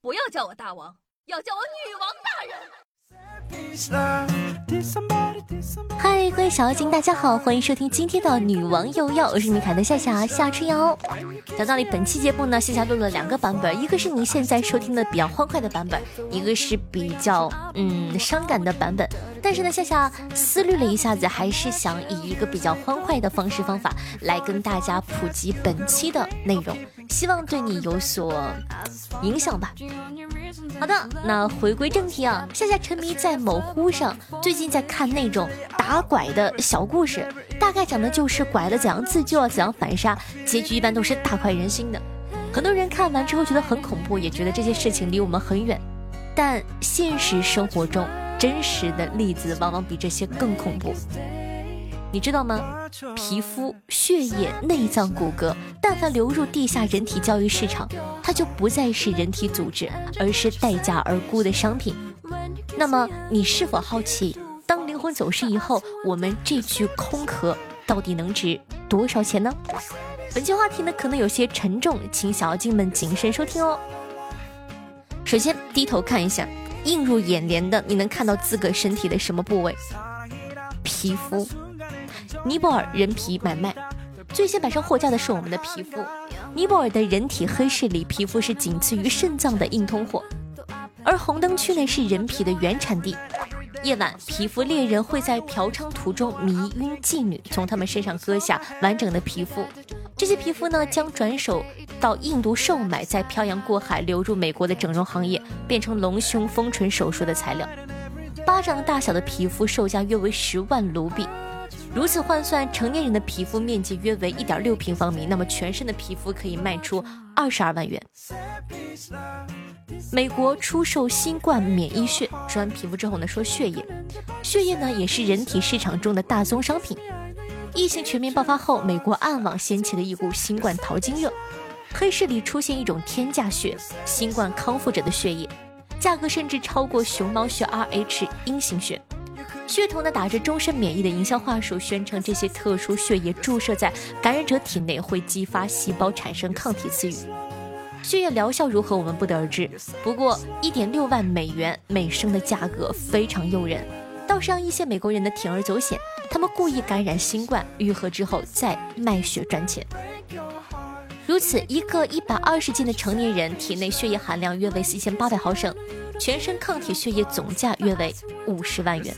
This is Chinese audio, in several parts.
不要叫我大王，要叫我女王大人。嗨，各位小妖精，大家好，欢迎收听今天的女王又要，我是你凯的夏夏夏春瑶。讲道理，本期节目呢，夏夏录了两个版本，一个是你现在收听的比较欢快的版本，一个是比较嗯伤感的版本。但是呢，夏夏思虑了一下子，还是想以一个比较欢快的方式方法来跟大家普及本期的内容，希望对你有所影响吧。好的，那回归正题啊，夏夏沉迷在某乎上，最近在看那一种打拐的小故事，大概讲的就是拐了怎样自救啊，怎样反杀，结局一般都是大快人心的。很多人看完之后觉得很恐怖，也觉得这些事情离我们很远，但现实生活中真实的例子往往比这些更恐怖。你知道吗？皮肤、血液、内脏、骨骼，但凡流入地下人体交易市场，它就不再是人体组织，而是待价而沽的商品。那么，你是否好奇，当灵魂走失以后，我们这具空壳到底能值多少钱呢？本期话题呢，可能有些沉重，请小妖精们谨慎收听哦。首先，低头看一下，映入眼帘的，你能看到自个身体的什么部位？皮肤。尼泊尔人皮买卖，最先摆上货架的是我们的皮肤。尼泊尔的人体黑市里，皮肤是仅次于肾脏的硬通货，而红灯区呢是人皮的原产地。夜晚，皮肤猎人会在嫖娼途中迷晕妓女，从她们身上割下完整的皮肤。这些皮肤呢将转手到印度售卖，再漂洋过海流入美国的整容行业，变成隆胸丰唇手术的材料。巴掌大小的皮肤售价约为十万卢比。如此换算，成年人的皮肤面积约为一点六平方米，那么全身的皮肤可以卖出二十二万元。美国出售新冠免疫血，说完皮肤之后呢，说血液，血液呢也是人体市场中的大宗商品。疫情全面爆发后，美国暗网掀起了一股新冠淘金热，黑市里出现一种天价血——新冠康复者的血液，价格甚至超过熊猫血 Rh 阴性血。血统呢，打着终身免疫的营销话术，宣称这些特殊血液注射在感染者体内会激发细胞产生抗体自愈。血液疗效如何，我们不得而知。不过，一点六万美元每升的价格非常诱人，倒是让一些美国人的铤而走险。他们故意感染新冠，愈合之后再卖血赚钱。如此，一个一百二十斤的成年人体内血液含量约为四千八百毫升，全身抗体血液总价约为五十万元。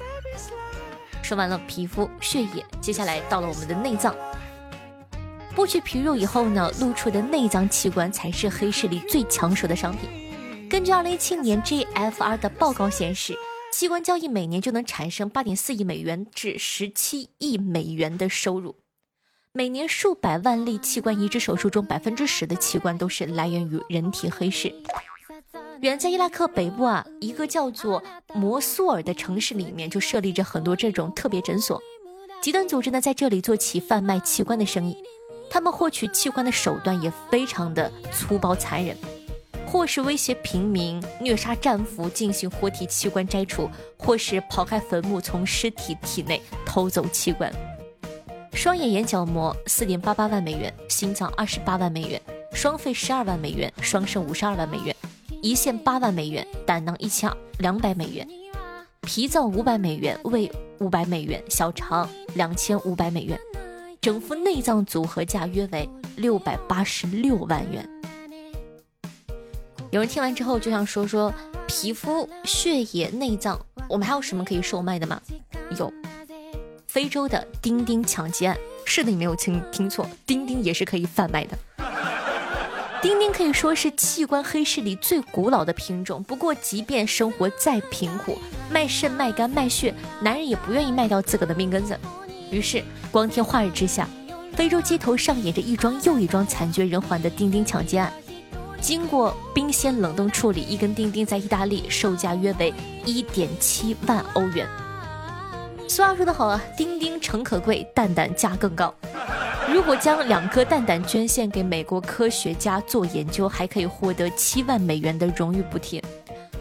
说完了皮肤、血液，接下来到了我们的内脏。剥去皮肉以后呢，露出的内脏器官才是黑市里最抢手的商品。根据2017年 GFR 的报告显示，器官交易每年就能产生8.4亿美元至17亿美元的收入。每年数百万例器官移植手术中，百分之十的器官都是来源于人体黑市。远在伊拉克北部啊，一个叫做摩苏尔的城市里面，就设立着很多这种特别诊所。极端组织呢，在这里做起贩卖器官的生意。他们获取器官的手段也非常的粗暴残忍，或是威胁平民、虐杀战俘、进行活体器官摘除，或是刨开坟墓，从尸体体内偷走器官。双眼眼角膜四点八八万美元，心脏二十八万美元，双肺十二万美元，双肾五十二万美元。胰腺八万美元，胆囊一千两百美元，脾脏五百美元，胃五百美元，小肠两千五百美元，整副内脏组合价约为六百八十六万元。有人听完之后就想说说皮肤、血液、内脏，我们还有什么可以售卖的吗？有，非洲的钉钉抢劫案。是的，你没有听听错，钉钉也是可以贩卖的。钉钉可以说是器官黑市里最古老的品种。不过，即便生活再贫苦，卖肾、卖肝、卖血，男人也不愿意卖掉自个的命根子。于是，光天化日之下，非洲街头上演着一桩又一桩惨绝人寰的钉钉抢劫案。经过冰鲜冷冻处理，一根钉钉在意大利售价约为一点七万欧元。俗话说得好啊，钉钉诚可贵，蛋蛋价更高。如果将两颗蛋蛋捐献给美国科学家做研究，还可以获得七万美元的荣誉补贴。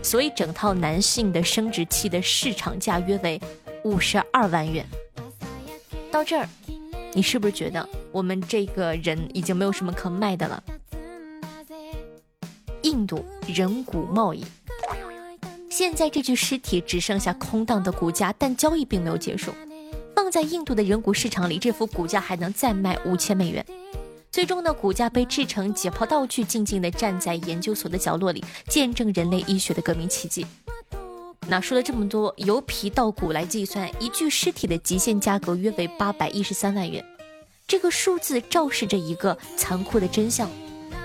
所以，整套男性的生殖器的市场价约为五十二万元。到这儿，你是不是觉得我们这个人已经没有什么可卖的了？印度人骨贸易。现在这具尸体只剩下空荡的骨架，但交易并没有结束。放在印度的人骨市场里，这副骨架还能再卖五千美元。最终呢，骨架被制成解剖道具，静静地站在研究所的角落里，见证人类医学的革命奇迹。那说了这么多，由皮到骨来计算，一具尸体的极限价格约为八百一十三万元。这个数字昭示着一个残酷的真相：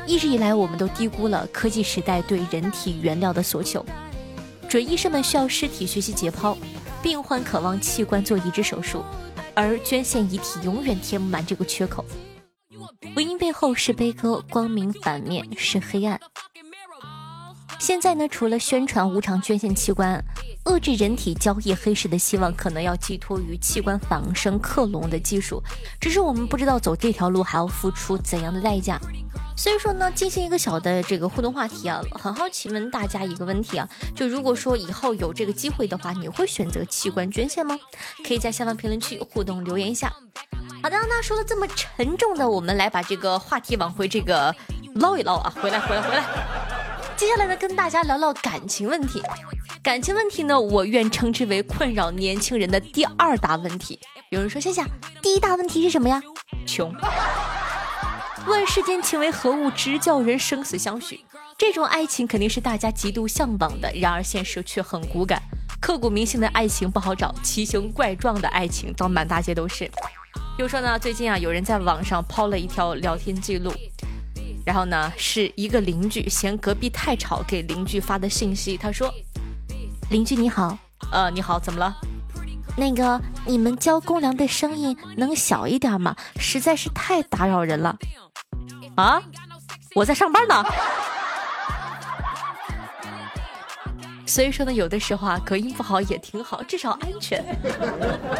一直以来，我们都低估了科技时代对人体原料的所求。准医生们需要尸体学习解剖，病患渴望器官做移植手术，而捐献遗体永远填不满这个缺口。福音背后是悲歌，光明反面是黑暗。现在呢，除了宣传无偿捐献器官、遏制人体交易黑市的希望，可能要寄托于器官仿生克隆的技术。只是我们不知道走这条路还要付出怎样的代价。所以说呢，进行一个小的这个互动话题啊，很好奇问大家一个问题啊，就如果说以后有这个机会的话，你会选择器官捐献吗？可以在下方评论区互动留言一下。好的，那说了这么沉重的，我们来把这个话题往回这个捞一捞啊，回来回来回来。接下来呢，跟大家聊聊感情问题。感情问题呢，我愿称之为困扰年轻人的第二大问题。有人说，夏夏，第一大问题是什么呀？穷。问世间情为何物，直叫人生死相许。这种爱情肯定是大家极度向往的，然而现实却很骨感。刻骨铭心的爱情不好找，奇形怪状的爱情倒满大街都是。比如说呢，最近啊，有人在网上抛了一条聊天记录，然后呢，是一个邻居嫌隔壁太吵给邻居发的信息。他说：“邻居你好，呃，你好，怎么了？那个你们交公粮的声音能小一点吗？实在是太打扰人了。”啊，我在上班呢。所以说呢，有的时候啊，隔音不好也挺好，至少安全。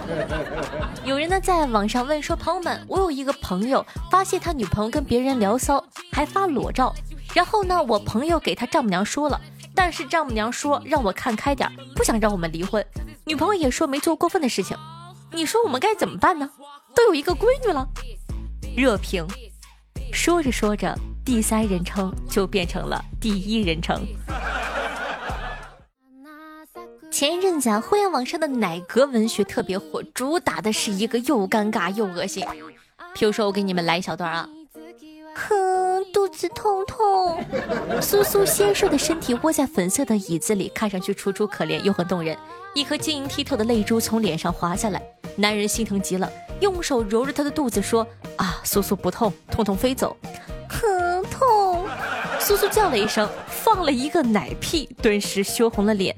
有人呢在网上问说：“朋友们，我有一个朋友发现他女朋友跟别人聊骚，还发裸照。然后呢，我朋友给他丈母娘说了，但是丈母娘说让我看开点，不想让我们离婚。女朋友也说没做过分的事情。你说我们该怎么办呢？都有一个闺女了。”热评：说着说着，第三人称就变成了第一人称。前一阵子啊，互联网上的奶格文学特别火，主打的是一个又尴尬又恶心。譬如说，我给你们来一小段啊，哼，肚子痛痛，苏苏纤瘦的身体窝在粉色的椅子里，看上去楚楚可怜又很动人。一颗晶莹剔透的泪珠从脸上滑下来，男人心疼极了，用手揉着她的肚子说：“啊，苏苏不痛，痛痛飞走。”很痛，苏苏叫了一声，放了一个奶屁，顿时羞红了脸。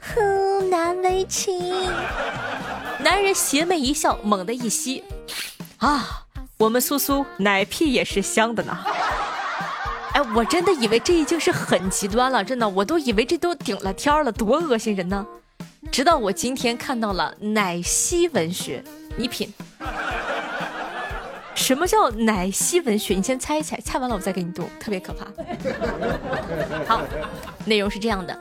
哼，难为情。男人邪魅一笑，猛地一吸，啊，我们苏苏奶屁也是香的呢。哎，我真的以为这已经是很极端了，真的，我都以为这都顶了天了，多恶心人呢。直到我今天看到了奶昔文学，你品。什么叫奶昔文学？你先猜一猜，猜完了我再给你读，特别可怕。好，内容是这样的。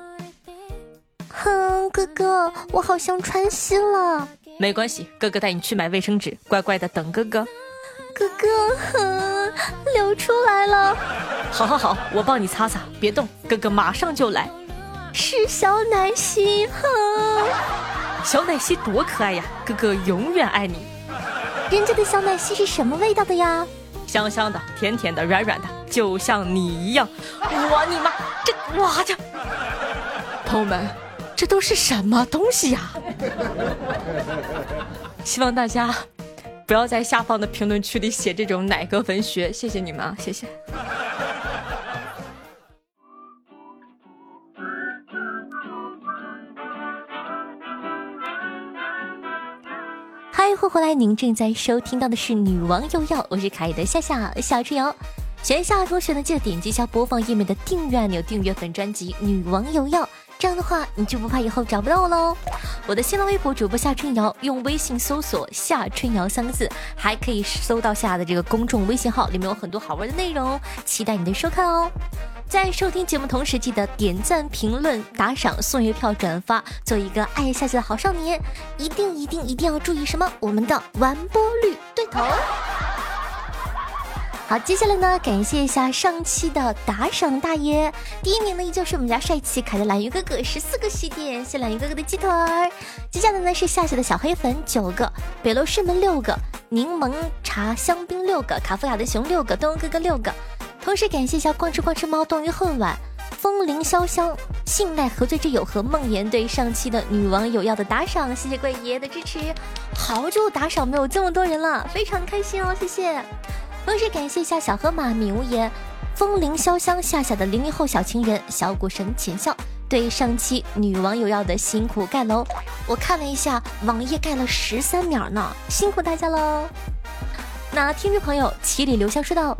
哼，哥哥，我好像穿稀了。没关系，哥哥带你去买卫生纸，乖乖的等哥哥。哥哥，哼，流出来了。好好好，我帮你擦擦，别动，哥哥马上就来。是小奶昔，哼，小奶昔多可爱呀，哥哥永远爱你。人家的小奶昔是什么味道的呀？香香的，甜甜的，软软的，就像你一样。我你妈，这哇这，朋友们。这都是什么东西呀？希望大家不要在下方的评论区里写这种奶哥文学，谢谢你们啊，谢谢。欢迎回来！您正在收听到的是《女王又要》，我是可爱的夏夏夏春瑶。喜欢夏同学呢，记得点击一下播放页面的订阅按钮，订阅本专辑《女王又要》。这样的话，你就不怕以后找不到我喽。我的新浪微博主播夏春瑶，用微信搜索“夏春瑶”三个字，还可以搜到夏的这个公众微信号，里面有很多好玩的内容，期待你的收看哦。在收听节目同时，记得点赞、评论、打赏、送月票、转发，做一个爱夏夏的好少年。一定一定一定要注意什么？我们的完播率对头。好，接下来呢，感谢一下上期的打赏大爷，第一名呢依旧是我们家帅气可爱的蓝鱼哥哥，十四个喜点，谢蓝鱼哥哥的鸡腿儿。接下来呢是夏夏的小黑粉九个，北楼师门六个，柠檬茶香槟六个，卡夫卡的熊六个，东哥哥六个。同时感谢一下光吃光吃猫冻于恨晚，风铃潇湘，信赖何罪之有和梦妍对上期的女王有药的打赏，谢谢贵爷爷的支持，好久打赏没有这么多人了，非常开心哦，谢谢。同时感谢一下小河马米无言、风铃潇湘夏夏的零零后小情人小古神浅笑对上期女网友要的辛苦盖楼，我看了一下网页盖了十三秒呢，辛苦大家喽。那听众朋友七里留香说道：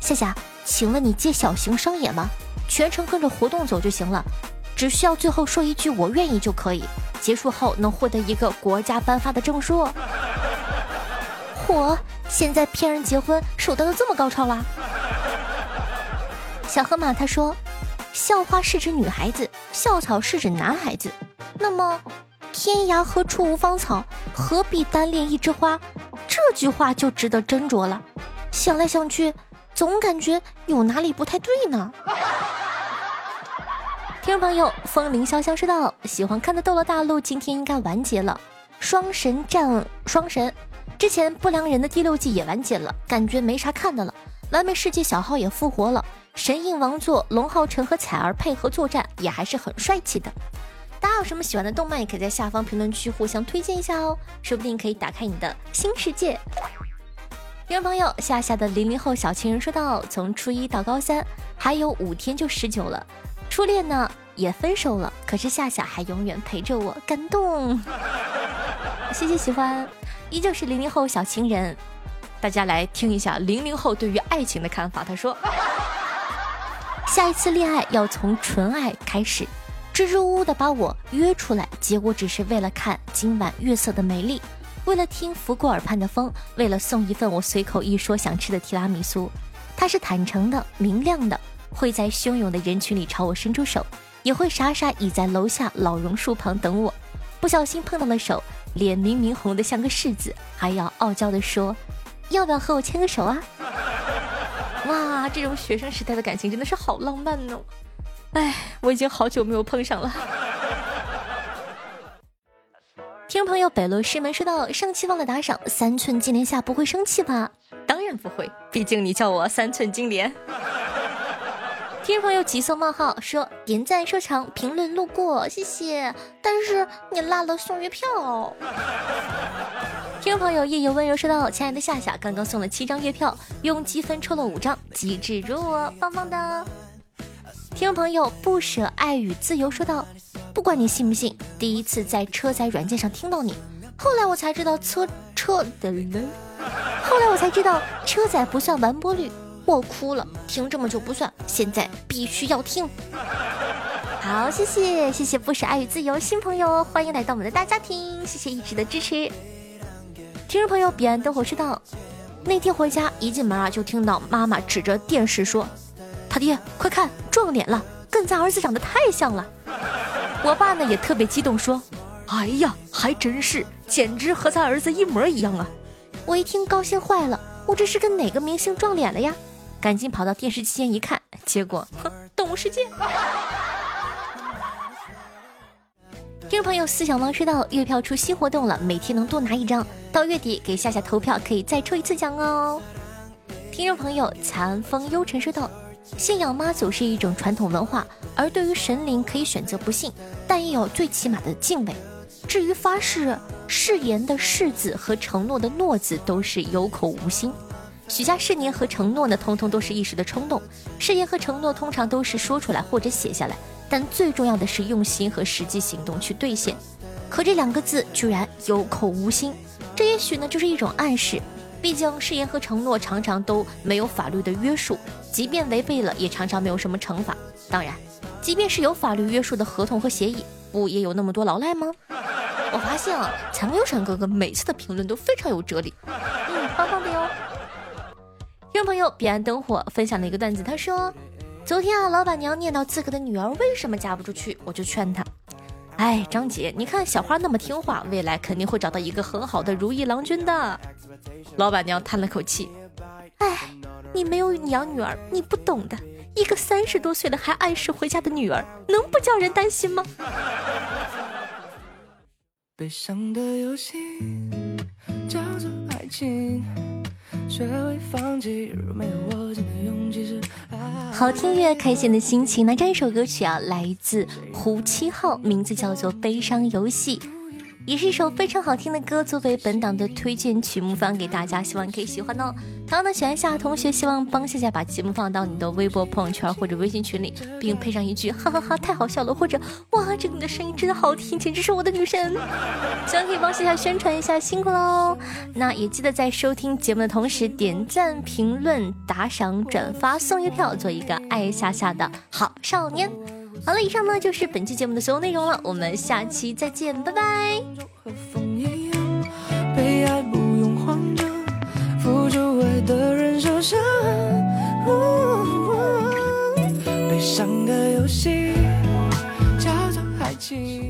夏夏，请问你借小型商演吗？全程跟着活动走就行了，只需要最后说一句我愿意就可以，结束后能获得一个国家颁发的证书。嚯！现在骗人结婚手段都这么高超啦！小河马他说：“校花是指女孩子，校草是指男孩子。那么，天涯何处无芳草，何必单恋一枝花？”这句话就值得斟酌了。想来想去，总感觉有哪里不太对呢。听众朋友，风铃潇湘说道：“喜欢看的《斗罗大陆》今天应该完结了，双神战双神。”之前不良人的第六季也完结了，感觉没啥看的了。完美世界小号也复活了，神印王座龙浩辰和彩儿配合作战也还是很帅气的。大家有什么喜欢的动漫，也可以在下方评论区互相推荐一下哦，说不定可以打开你的新世界。听众朋友，夏夏的零零后小情人说道：从初一到高三还有五天就十九了，初恋呢也分手了，可是夏夏还永远陪着我，感动。谢谢喜欢。依旧是零零后小情人，大家来听一下零零后对于爱情的看法。他说：“下一次恋爱要从纯爱开始，支支吾吾的把我约出来，结果只是为了看今晚月色的美丽，为了听拂过耳畔的风，为了送一份我随口一说想吃的提拉米苏。他是坦诚的、明亮的，会在汹涌的人群里朝我伸出手，也会傻傻倚在楼下老榕树旁等我。不小心碰到了手。”脸明明红的像个柿子，还要傲娇的说：“要不要和我牵个手啊？”哇，这种学生时代的感情真的是好浪漫哦！哎，我已经好久没有碰上了。听众朋友，北路师门说道上期忘了打赏，三寸金莲下不会生气吧？当然不会，毕竟你叫我三寸金莲。听众朋友急色冒号说点赞收藏评论路过谢谢，但是你落了送月票。听众朋友夜游温柔说道：“亲爱的夏夏刚刚送了七张月票，用积分抽了五张，机智如我，棒棒的。听众朋友不舍爱与自由说道：“不管你信不信，第一次在车载软件上听到你，后来我才知道车车的人，后来我才知道车载不算完播率。我哭了，听这么久不算，现在必须要听。好，谢谢谢谢不舍爱与自由新朋友，欢迎来到我们的大家庭，谢谢一直的支持。听众朋友，彼岸灯火知道，那天回家一进门啊，就听到妈妈指着电视说：“他爹，快看撞脸了，跟咱儿子长得太像了。”我爸呢也特别激动说：“哎呀，还真是，简直和咱儿子一模一样啊！”我一听高兴坏了，我这是跟哪个明星撞脸了呀？赶紧跑到电视机前一看，结果，哼，动物世界。听众朋友，思想王说道月票出新活动了，每天能多拿一张，到月底给夏夏投票可以再抽一次奖哦。听众朋友，残风幽沉说道：信仰妈祖是一种传统文化，而对于神灵可以选择不信，但也有最起码的敬畏。至于发誓、誓言的誓字和承诺的诺字，都是有口无心。许下誓言和承诺呢，通通都是一时的冲动。誓言和承诺通常都是说出来或者写下来，但最重要的是用心和实际行动去兑现。可这两个字居然有口无心，这也许呢就是一种暗示。毕竟誓言和承诺常常都没有法律的约束，即便违背了，也常常没有什么惩罚。当然，即便是有法律约束的合同和协议，不也有那么多劳赖吗？我发现啊，残留闪哥哥每次的评论都非常有哲理。嗯，棒棒的哟。听众朋友彼岸灯火分享了一个段子，他说：“昨天啊，老板娘念叨自个的女儿为什么嫁不出去，我就劝她，哎，张姐，你看小花那么听话，未来肯定会找到一个很好的如意郎君的。”老板娘叹了口气，哎，你没有养女儿，你不懂的。一个三十多岁了还按时回家的女儿，能不叫人担心吗？悲伤的游戏叫做爱情，学会放弃，没有我真的勇气是好听乐，开心的心情。那这一首歌曲啊，来自胡七号，名字叫做《悲伤游戏》。也是一首非常好听的歌，作为本档的推荐曲目放给大家，希望你可以喜欢哦。同样的，喜欢夏同学，希望帮夏夏把节目放到你的微博朋友圈或者微信群里，并配上一句哈哈哈太好笑了，或者哇，这个你的声音真的好听，简直是我的女神。希望可以帮夏夏宣传一下，辛苦喽。那也记得在收听节目的同时点赞、评论、打赏、转发、送月票，做一个爱夏夏的好少年。好了，以上呢就是本期节目的所有内容了，我们下期再见，拜拜。被爱不用慌张，付出爱的人受伤，悲伤的游戏叫做爱情。